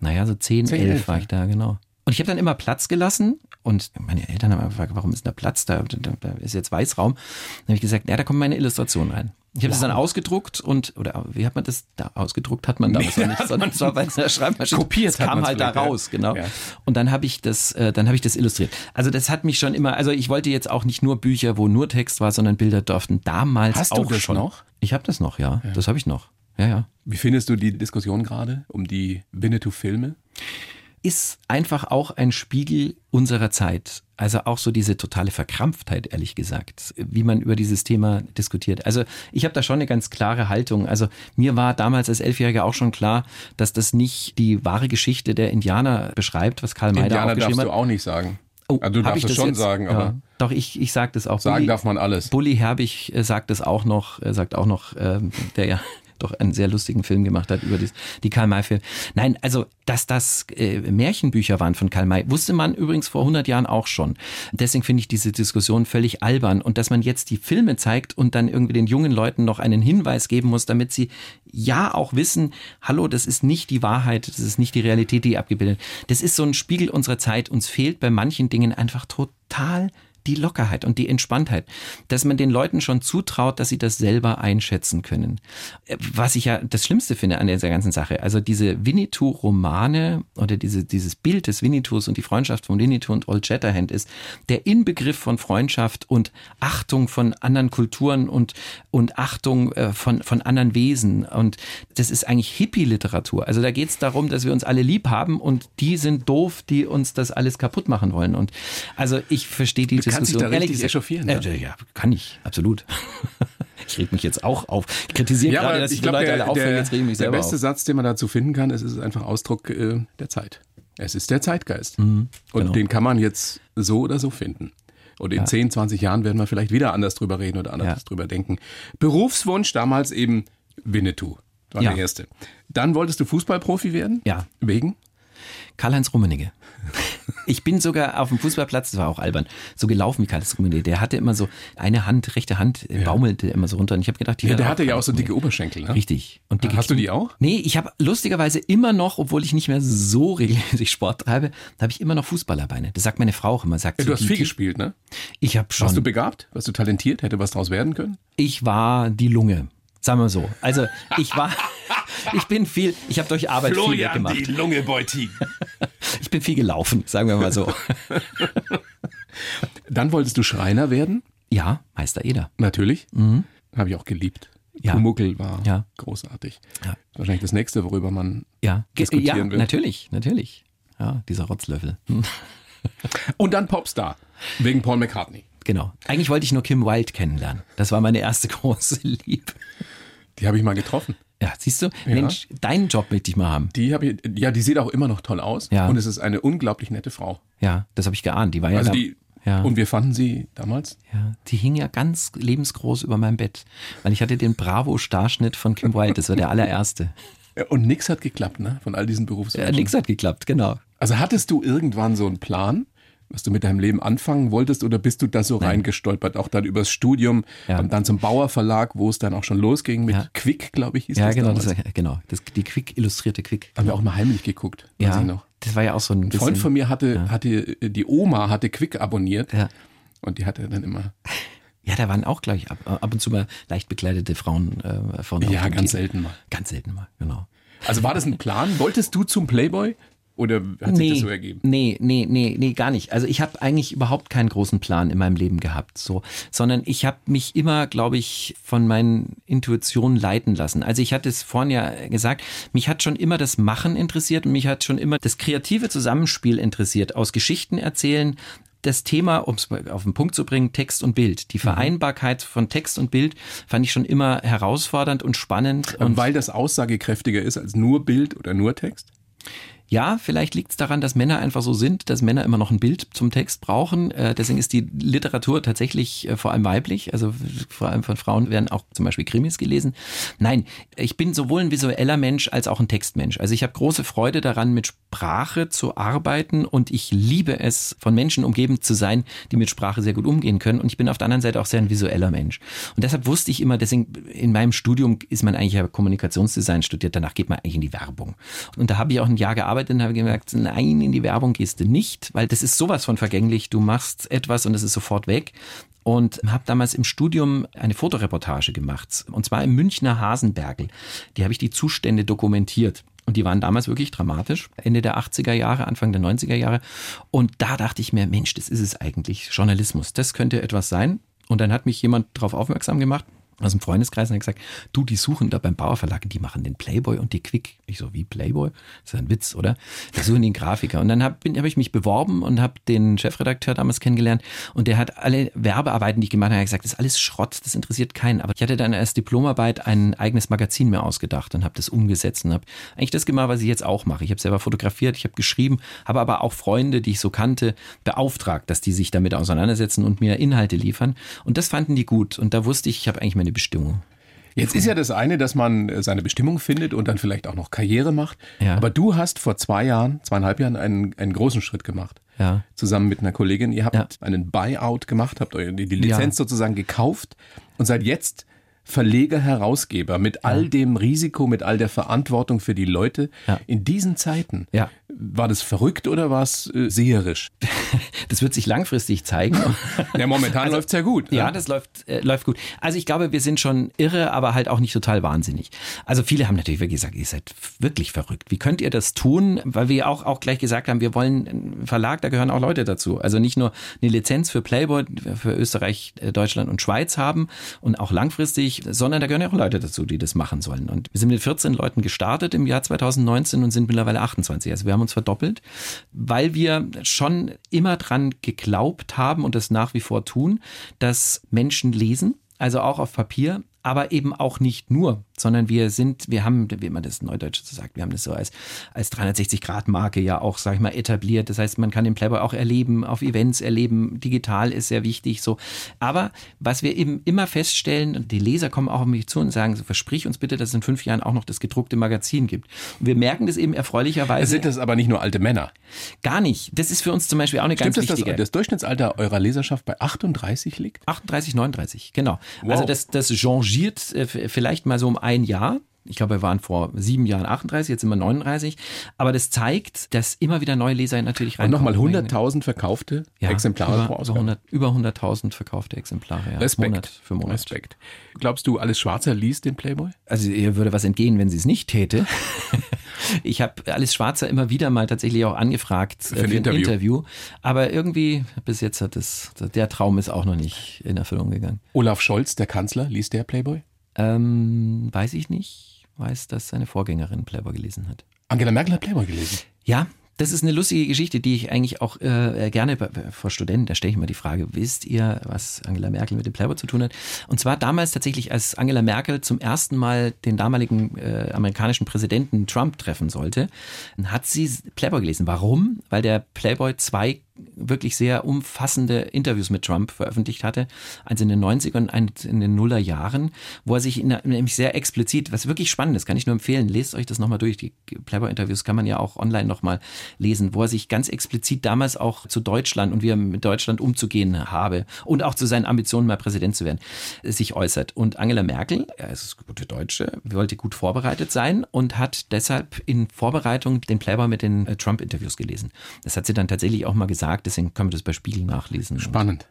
da? Naja, so 10, 10, 11 11, war ja. ich da, genau. Und ich habe dann immer Platz gelassen und meine Eltern haben gefragt, warum ist denn da Platz? Da, da, da ist jetzt Weißraum. Dann habe ich gesagt, ja, da kommt meine Illustration rein. Ich habe das dann ausgedruckt und, oder wie hat man das da ausgedruckt? Hat man damals Nee, noch nicht, sondern man es war bei einer Schreibmaschine. Kopiert kam halt da ja. raus, genau. Ja. Und dann habe ich das, äh, dann habe ich das illustriert. Also das hat mich schon immer, also ich wollte jetzt auch nicht nur Bücher, wo nur Text war, sondern Bilder durften damals Hast du auch das schon. noch? Ich habe das noch, ja. Das habe ich noch. Ja, ja. Wie findest du die Diskussion gerade um die Winnetou-Filme? Ist einfach auch ein Spiegel unserer Zeit. Also auch so diese totale Verkrampftheit, ehrlich gesagt, wie man über dieses Thema diskutiert. Also ich habe da schon eine ganz klare Haltung. Also mir war damals als Elfjähriger auch schon klar, dass das nicht die wahre Geschichte der Indianer beschreibt, was Karl May da Indianer auch darfst du hat. auch nicht sagen. Oh, also du darfst es das schon jetzt? sagen, aber Ja. Doch, ich, ich sag das auch. sagen darf man alles. Bully Herbig äh, sagt es auch noch, äh, sagt auch noch, ähm, der ja doch einen sehr lustigen Film gemacht hat über die Karl May-Film. Nein, also, dass das äh, Märchenbücher waren von Karl May, wusste man übrigens vor 100 Jahren auch schon. Deswegen finde ich diese Diskussion völlig albern. Und dass man jetzt die Filme zeigt und dann irgendwie den jungen Leuten noch einen Hinweis geben muss, damit sie ja auch wissen, hallo, das ist nicht die Wahrheit, das ist nicht die Realität, die abgebildet. Das ist so ein Spiegel unserer Zeit. Uns fehlt bei manchen Dingen einfach total die Lockerheit und die Entspanntheit, dass man den Leuten schon zutraut, dass sie das selber einschätzen können. Äh, was ich ja das Schlimmste finde an dieser ganzen Sache, also diese Winnetou-Romane oder diese, dieses Bild des Winnetous und die Freundschaft von Winnetou und Old Shatterhand ist der Inbegriff von Freundschaft und Achtung von anderen Kulturen und, und Achtung äh, von, von anderen Wesen. Und das ist eigentlich Hippie-Literatur. Also da geht es darum, dass wir uns alle lieb haben und die sind doof, die uns das alles kaputt machen wollen. Und also ich verstehe die du Diskussion. Kannst dich da richtig gesagt- echauffieren, Äh, ja? ja, kann ich, absolut. ich reg mich jetzt auch auf. Ich kritisiere gerade, dass die glaub, Leute alle aufhören, jetzt rege ich mich der selber beste auf. Satz, den man dazu finden kann, ist, es ist einfach Ausdruck äh, der Zeit. Es ist der Zeitgeist. Und genau. den kann man jetzt so oder so finden. Und in 10, 20 Jahren werden wir vielleicht wieder anders drüber reden oder anders Ja. drüber denken. Berufswunsch damals eben Winnetou. War Ja. der erste. Dann wolltest du Fußballprofi werden? Ja. Wegen? Karl-Heinz Rummenigge. Ich bin sogar auf dem Fußballplatz, das war auch albern, so gelaufen wie Karl-Heinz Rummenigge. Der hatte immer so eine Hand, rechte Hand, äh, baumelte immer so runter. Und ich habe gedacht, die Ja, der hatte ja auch so dicke. Oberschenkel. Ne? Richtig. Und dicke Hast du Knie. die auch? Nee, ich habe lustigerweise immer noch, obwohl ich nicht mehr so regelmäßig Sport treibe, da habe ich immer noch Fußballerbeine. Das sagt meine Frau auch immer. Sagt Ja, sie, du hast die- viel gespielt, ne? Ich habe Warst du schon. begabt? Warst du talentiert? Hätte was draus werden können? Ich war die Lunge. Sagen wir so. Also ich war, ich bin viel, ich habe durch Arbeit viel weggemacht. Lunge Beutin. Ich bin viel gelaufen, sagen wir mal so. Dann wolltest du Schreiner werden? Ja, Meister Eder. Natürlich. Habe ich auch geliebt. Mhm. Ja. Pumuckl war Ja. großartig. Ja. Wahrscheinlich das nächste, worüber man Ja, diskutieren ja wird. natürlich, natürlich. Ja, dieser Rotzlöffel. Hm. Und dann Popstar. Wegen Paul McCartney. Genau. Eigentlich wollte ich nur Kim Wilde kennenlernen. Das war meine erste große Liebe. Die habe ich mal getroffen. Ja, siehst du? Mensch, deinen Job möchte ich mal haben. Die habe ich, ja, die sieht auch immer noch toll aus. Ja. Und es ist eine unglaublich nette Frau. Ja, das habe ich geahnt. Die war ja, Also die, ja, und wir fanden sie damals. ja, die hing ja ganz lebensgroß über meinem Bett, weil ich hatte den Bravo-Starschnitt von Kim Wilde. Das war der allererste. Ja, Und nix hat geklappt, ne? Von all diesen Ja, Berufswünschen. nix hat geklappt, genau. Also hattest du irgendwann so einen Plan, was du mit deinem Leben anfangen wolltest, oder bist du da so reingestolpert, auch dann übers Studium Ja. und dann zum Bauer Verlag, wo es dann auch schon losging mit Ja. Quick, glaube ich, hieß Ja, das genau, damals. das, war- genau. Das, die Quick, illustrierte Quick. Haben wir auch mal heimlich geguckt, weiß Ja, ich noch. das war ja auch so ein Ein. Freund von mir hatte, hatte, die Oma hatte Quick abonniert Ja. und die hatte dann immer, Ja, da waren auch, glaube ich, ab, ab und zu mal leicht bekleidete Frauen äh, vorne ja, ganz Titel. selten mal. Ganz selten mal, genau. Also war das ein Plan? Wolltest du zum Playboy oder hat sich das so ergeben? Nee, nee, nee, nee, gar nicht. Also ich habe eigentlich überhaupt keinen großen Plan in meinem Leben gehabt, so, sondern ich habe mich immer, glaube ich, von meinen Intuitionen leiten lassen. Also ich hatte es vorhin ja gesagt, mich hat schon immer das Machen interessiert und mich hat schon immer das kreative Zusammenspiel interessiert, aus Geschichten erzählen. Das Thema, um es auf den Punkt zu bringen, Text und Bild. Die Vereinbarkeit von Text und Bild fand ich schon immer herausfordernd und spannend. Und weil das aussagekräftiger ist als nur Bild oder nur Text? Ja, vielleicht liegt es daran, dass Männer einfach so sind, dass Männer immer noch ein Bild zum Text brauchen. Äh, deswegen ist die Literatur tatsächlich äh, vor allem weiblich. Also vor allem von Frauen werden auch zum Beispiel Krimis gelesen. Nein, ich bin sowohl ein visueller Mensch als auch ein Textmensch. Also ich habe große Freude daran, mit Sprache zu arbeiten und ich liebe es, von Menschen umgeben zu sein, die mit Sprache sehr gut umgehen können. Und ich bin auf der anderen Seite auch sehr ein visueller Mensch. Und deshalb wusste ich immer, deswegen in meinem Studium ist man eigentlich ja Kommunikationsdesign studiert, danach geht man eigentlich in die Werbung. Und da habe ich auch ein Jahr gearbeitet und habe gemerkt, nein, in die Werbung gehst du nicht, weil das ist sowas von vergänglich. Du machst etwas und es ist sofort weg. Und habe damals im Studium eine Fotoreportage gemacht. Und zwar im Münchner Hasenbergel. Die habe ich die Zustände dokumentiert. Und die waren damals wirklich dramatisch, Ende der 80er Jahre, Anfang der 90er Jahre. Und da dachte ich mir, Mensch, das ist es eigentlich, Journalismus, das könnte etwas sein. Und dann hat mich jemand darauf aufmerksam gemacht, aus dem Freundeskreis und hat gesagt, du, die suchen da beim Bauer Verlag, die machen den Playboy und die Quick. Ich so, wie Playboy? Das ist ja ein Witz, oder? Die suchen den Grafiker. Und dann habe hab ich mich beworben und habe den Chefredakteur damals kennengelernt und der hat alle Werbearbeiten, die ich gemacht habe, gesagt, das ist alles Schrott, das interessiert keinen. Aber ich hatte dann als Diplomarbeit ein eigenes Magazin mir ausgedacht und habe das umgesetzt und habe eigentlich das gemacht, was ich jetzt auch mache. Ich habe selber fotografiert, ich habe geschrieben, habe aber auch Freunde, die ich so kannte, beauftragt, dass die sich damit auseinandersetzen und mir Inhalte liefern. Und das fanden die gut. Und da wusste ich, ich habe eigentlich meine Bestimmung. Jetzt ist ja das eine, dass man äh, seine Bestimmung findet und dann vielleicht auch noch Karriere macht. Ja. Aber du hast vor zwei Jahren, zweieinhalb Jahren einen, einen großen Schritt gemacht. Ja. Zusammen mit einer Kollegin. Ihr habt Ja. einen Buyout gemacht, habt euch die, die Lizenz sozusagen gekauft und seid jetzt Verleger, Herausgeber mit all dem Risiko, mit all der Verantwortung für die Leute Ja. in diesen Zeiten. Ja. War das verrückt oder war es äh, seherisch? Das wird sich langfristig zeigen. Ja, momentan läuft's ja gut. Ja, ne? das läuft, äh, läuft gut. Also ich glaube, wir sind schon irre, aber halt auch nicht total wahnsinnig. Also viele haben natürlich wirklich gesagt, ihr seid wirklich verrückt. Wie könnt ihr das tun? Weil wir auch, auch gleich gesagt haben, wir wollen einen Verlag, da gehören auch Leute dazu. Also nicht nur eine Lizenz für Playboy, für Österreich, äh, Deutschland und Schweiz haben und auch langfristig, sondern da gehören ja auch Leute dazu, die das machen sollen. Und wir sind mit 14 Leuten gestartet im Jahr 2019 und sind mittlerweile 28. Also wir haben uns verdoppelt, weil wir schon immer dran geglaubt haben und das nach wie vor tun, dass Menschen lesen, also auch auf Papier, aber eben auch nicht nur, sondern wir sind, wir haben, wie man das Neudeutsch so sagt, wir haben das so als, als 360-Grad-Marke ja auch, sag ich mal, etabliert. Das heißt, man kann den Playboy auch erleben, auf Events erleben, digital ist sehr wichtig, so. Aber was wir eben immer feststellen, und die Leser kommen auch auf mich zu und sagen, so, versprich uns bitte, dass es in fünf Jahren auch noch das gedruckte Magazin gibt. Und wir merken das eben erfreulicherweise Sind das aber nicht nur alte Männer? gar nicht. Das ist für uns zum Beispiel auch eine Stimmt ganz es, dass wichtige. das Durchschnittsalter eurer Leserschaft bei 38 liegt? 38, 39, genau. Wow. Also das, das changiert äh, vielleicht mal so um ein Jahr. Ich glaube, wir waren vor sieben Jahren 38, jetzt sind wir 39. Aber das zeigt, dass immer wieder neue Leser natürlich Und reinkommen. nochmal 100.000 verkaufte ja, Exemplare über, pro über Ausgabe. 100 über 100.000 verkaufte Exemplare. Ja. Respekt. Monat für Monat. Respekt. Glaubst du, alles Schwarzer liest den Playboy? Also ihr würde was entgehen, wenn sie es nicht täte. Ich habe Alice Schwarzer immer wieder mal tatsächlich auch angefragt äh, ein Interview. Aber irgendwie bis jetzt hat es, der Traum ist auch noch nicht in Erfüllung gegangen. Olaf Scholz, der Kanzler, liest der Playboy? Ähm, weiß ich nicht. Weiß, dass seine Vorgängerin Playboy gelesen hat. Angela Merkel hat Playboy gelesen. Ja, das ist eine lustige Geschichte, die ich eigentlich auch äh, gerne bei- vor Studenten, da stelle ich mal die Frage, wisst ihr, was Angela Merkel mit dem Playboy zu tun hat? Und zwar damals tatsächlich, als Angela Merkel zum ersten Mal den damaligen äh, amerikanischen Präsidenten Trump treffen sollte, hat sie Playboy gelesen. Warum? Weil der Playboy zwei wirklich sehr umfassende Interviews mit Trump veröffentlicht hatte. Eins in den 90ern und eins in den Nullerjahren, wo er sich in, nämlich sehr explizit, was wirklich spannend ist, kann ich nur empfehlen, lest euch das nochmal durch. Die Playboy-Interviews kann man ja auch online nochmal lesen, wo er sich ganz explizit damals auch zu Deutschland und wie er mit Deutschland umzugehen habe und auch zu seinen Ambitionen, mal Präsident zu werden, sich äußert. Und Angela Merkel, es ist gute Deutsche, wollte gut vorbereitet sein und hat deshalb in Vorbereitung den Playboy mit den äh, Trump-Interviews gelesen. Das hat sie dann tatsächlich auch mal gesagt, deswegen können wir das bei Spiegel nachlesen. Spannend.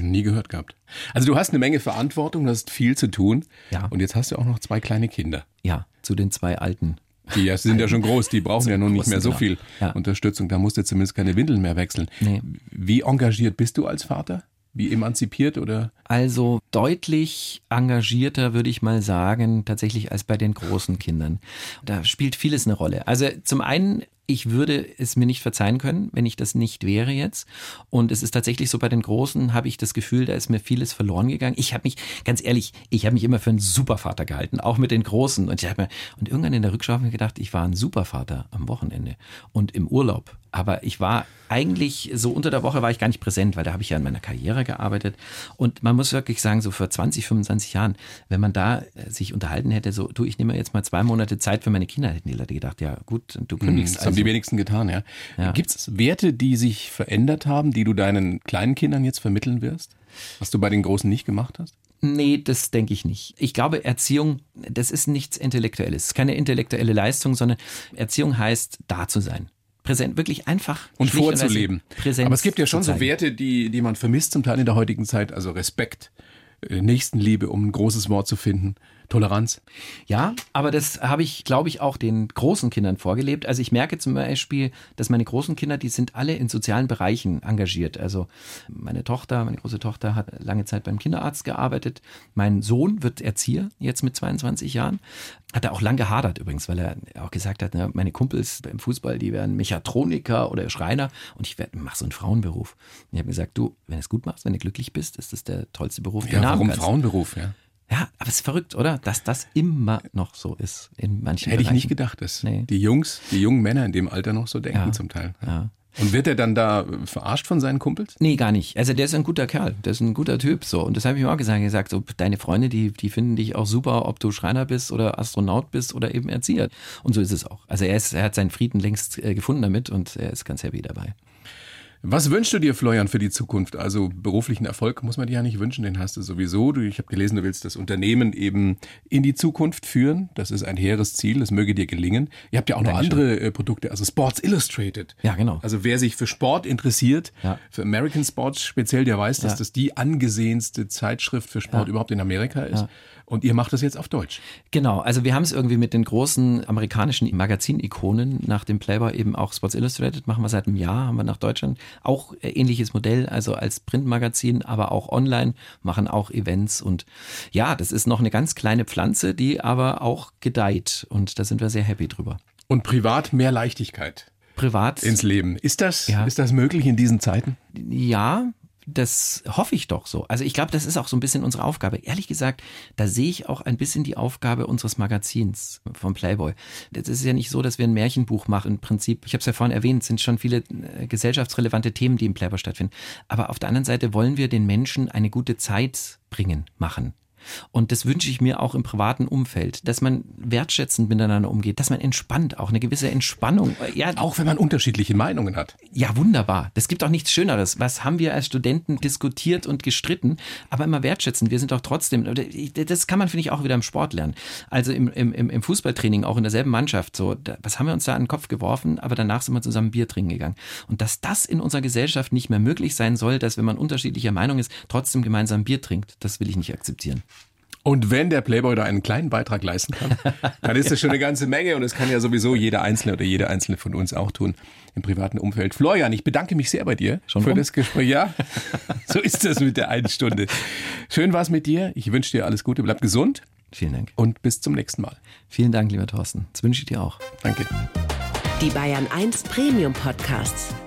Nie gehört gehabt. Also du hast eine Menge Verantwortung, du hast viel zu tun. Ja. Und jetzt hast du auch noch zwei kleine Kinder. Ja, zu den zwei Alten. Die ja- sind ja schon groß, die brauchen ja nun nicht mehr so Großen, viel genau. Ja. Unterstützung. Da musst du zumindest keine Windeln mehr wechseln. Nee. Wie engagiert bist du als Vater? Wie emanzipiert oder? Also deutlich engagierter, würde ich mal sagen, tatsächlich als bei den großen Kindern. Da spielt vieles eine Rolle. Also zum einen, ich würde es mir nicht verzeihen können, wenn ich das nicht wäre jetzt. Und es ist tatsächlich so, bei den Großen habe ich das Gefühl, da ist mir vieles verloren gegangen. Ich habe mich, ganz ehrlich, ich habe mich immer für einen Supervater gehalten, auch mit den Großen. Und ich habe mir, und irgendwann in der Rückschau habe ich mir gedacht, ich war ein Supervater am Wochenende und im Urlaub. Aber ich war eigentlich, so unter der Woche war ich gar nicht präsent, weil da habe ich ja an meiner Karriere gearbeitet. Und man muss wirklich sagen, so vor 20, 25 Jahren, wenn man da äh, sich unterhalten hätte, so, du, ich nehme jetzt mal zwei Monate Zeit für meine Kinder, hätten die Leute gedacht, ja gut, du kündigst. Das haben die wenigsten getan, ja. Ja. Gibt es Werte, die sich verändert haben, die du deinen kleinen Kindern jetzt vermitteln wirst? Was du bei den Großen nicht gemacht hast? Nee, das denke ich nicht. Ich glaube, Erziehung, das ist nichts Intellektuelles. Es ist keine intellektuelle Leistung, sondern Erziehung heißt, da zu sein. Präsent, wirklich einfach. Und vorzuleben. Präsenz Aber es gibt ja schon so. Werte, die, die man vermisst zum Teil in der heutigen Zeit. Also Respekt, äh, Nächstenliebe, um ein großes Wort zu finden, Toleranz. Ja, aber das habe ich, glaube ich, auch den großen Kindern vorgelebt. Also ich merke zum Beispiel, dass meine großen Kinder, die sind alle in sozialen Bereichen engagiert. Also meine Tochter, meine große Tochter hat lange Zeit beim Kinderarzt gearbeitet. Mein Sohn wird Erzieher, jetzt mit 22 Jahren. Hat er auch lang gehadert übrigens, weil er auch gesagt hat, ne, meine Kumpels beim Fußball, die werden Mechatroniker oder Schreiner und ich mache so einen Frauenberuf. Und ich habe gesagt, du, wenn du es gut machst, wenn du glücklich bist, ist das der tollste Beruf, Ja, warum kannst. Frauenberuf? Ja. Ja, aber es ist verrückt, oder? Dass das immer noch so ist in manchen Hätte ich nicht gedacht, dass Nee. die Jungs, die jungen Männer in dem Alter noch so denken Ja. zum Teil. Ja. Und wird er dann da äh, verarscht von seinen Kumpels? Nee, gar nicht. Also der ist ein guter Kerl, der ist ein guter Typ so. Und das habe ich ihm auch gesagt, gesagt, so deine Freunde, die, die finden dich auch super, ob du Schreiner bist oder Astronaut bist oder eben Erzieher. Und so ist es auch. Also er, ist, er hat seinen Frieden längst äh, gefunden damit und er ist ganz happy dabei. Was wünschst du dir, Florian, für die Zukunft? Also beruflichen Erfolg muss man dir ja nicht wünschen, den hast du sowieso. Du, ich habe gelesen, du willst das Unternehmen eben in die Zukunft führen. Das ist ein hehres Ziel, das möge dir gelingen. Ihr habt ja auch noch Dankeschön. andere äh, Produkte, also Sports Illustrated. Ja, genau. Also wer sich für Sport interessiert, Ja. für American Sports speziell, der weiß, dass Ja. das die angesehenste Zeitschrift für Sport Ja. überhaupt in Amerika ist. Und ihr macht das jetzt auf Deutsch. Genau, also wir haben es irgendwie mit den großen amerikanischen Magazin-Ikonen nach dem Playboy eben auch Sports Illustrated machen wir seit einem Jahr, haben wir nach Deutschland auch äh, ähnliches Modell, also als Printmagazin, aber auch online, machen auch Events und ja, das ist noch eine ganz kleine Pflanze, die aber auch gedeiht und da sind wir sehr happy drüber. Und privat mehr Leichtigkeit Privat, ins Leben. Ist das, Ja. ist das möglich in diesen Zeiten? ja, das hoffe ich doch so. Also ich glaube, das ist auch so ein bisschen unsere Aufgabe. Ehrlich gesagt, da sehe ich auch ein bisschen die Aufgabe unseres Magazins vom Playboy. Das ist ja nicht so, dass wir ein Märchenbuch machen. Im Prinzip, ich habe es ja vorhin erwähnt, es sind schon viele äh, gesellschaftsrelevante Themen, die im Playboy stattfinden. Aber auf der anderen Seite wollen wir den Menschen eine gute Zeit bringen, machen. Und das wünsche ich mir auch im privaten Umfeld, dass man wertschätzend miteinander umgeht, dass man entspannt, auch eine gewisse Entspannung. Ja, Auch wenn man unterschiedliche Meinungen hat. ja, wunderbar. Das gibt auch nichts Schöneres. Was haben wir als Studenten diskutiert und gestritten, aber immer wertschätzen. Wir sind doch trotzdem, das kann man, finde ich, auch wieder im Sport lernen. Also im, im, im Fußballtraining, auch in derselben Mannschaft, so, da, was haben wir uns da an den Kopf geworfen, aber danach sind wir zusammen Bier trinken gegangen. Und dass das in unserer Gesellschaft nicht mehr möglich sein soll, dass wenn man unterschiedlicher Meinung ist, trotzdem gemeinsam Bier trinkt, das will ich nicht akzeptieren. Und wenn der Playboy da einen kleinen Beitrag leisten kann, dann ist das schon eine ganze Menge und das kann ja sowieso jeder Einzelne oder jede Einzelne von uns auch tun im privaten Umfeld. Florian, ich bedanke mich sehr bei dir Schon für rum? das Gespräch. Ja, so ist das mit der einen Stunde. Schön war's mit dir. Ich wünsche dir alles Gute, bleib gesund Vielen Dank. und bis zum nächsten Mal. Vielen Dank, lieber Thorsten. Das wünsche ich dir auch. Danke. Die Bayern 1 Premium Podcasts.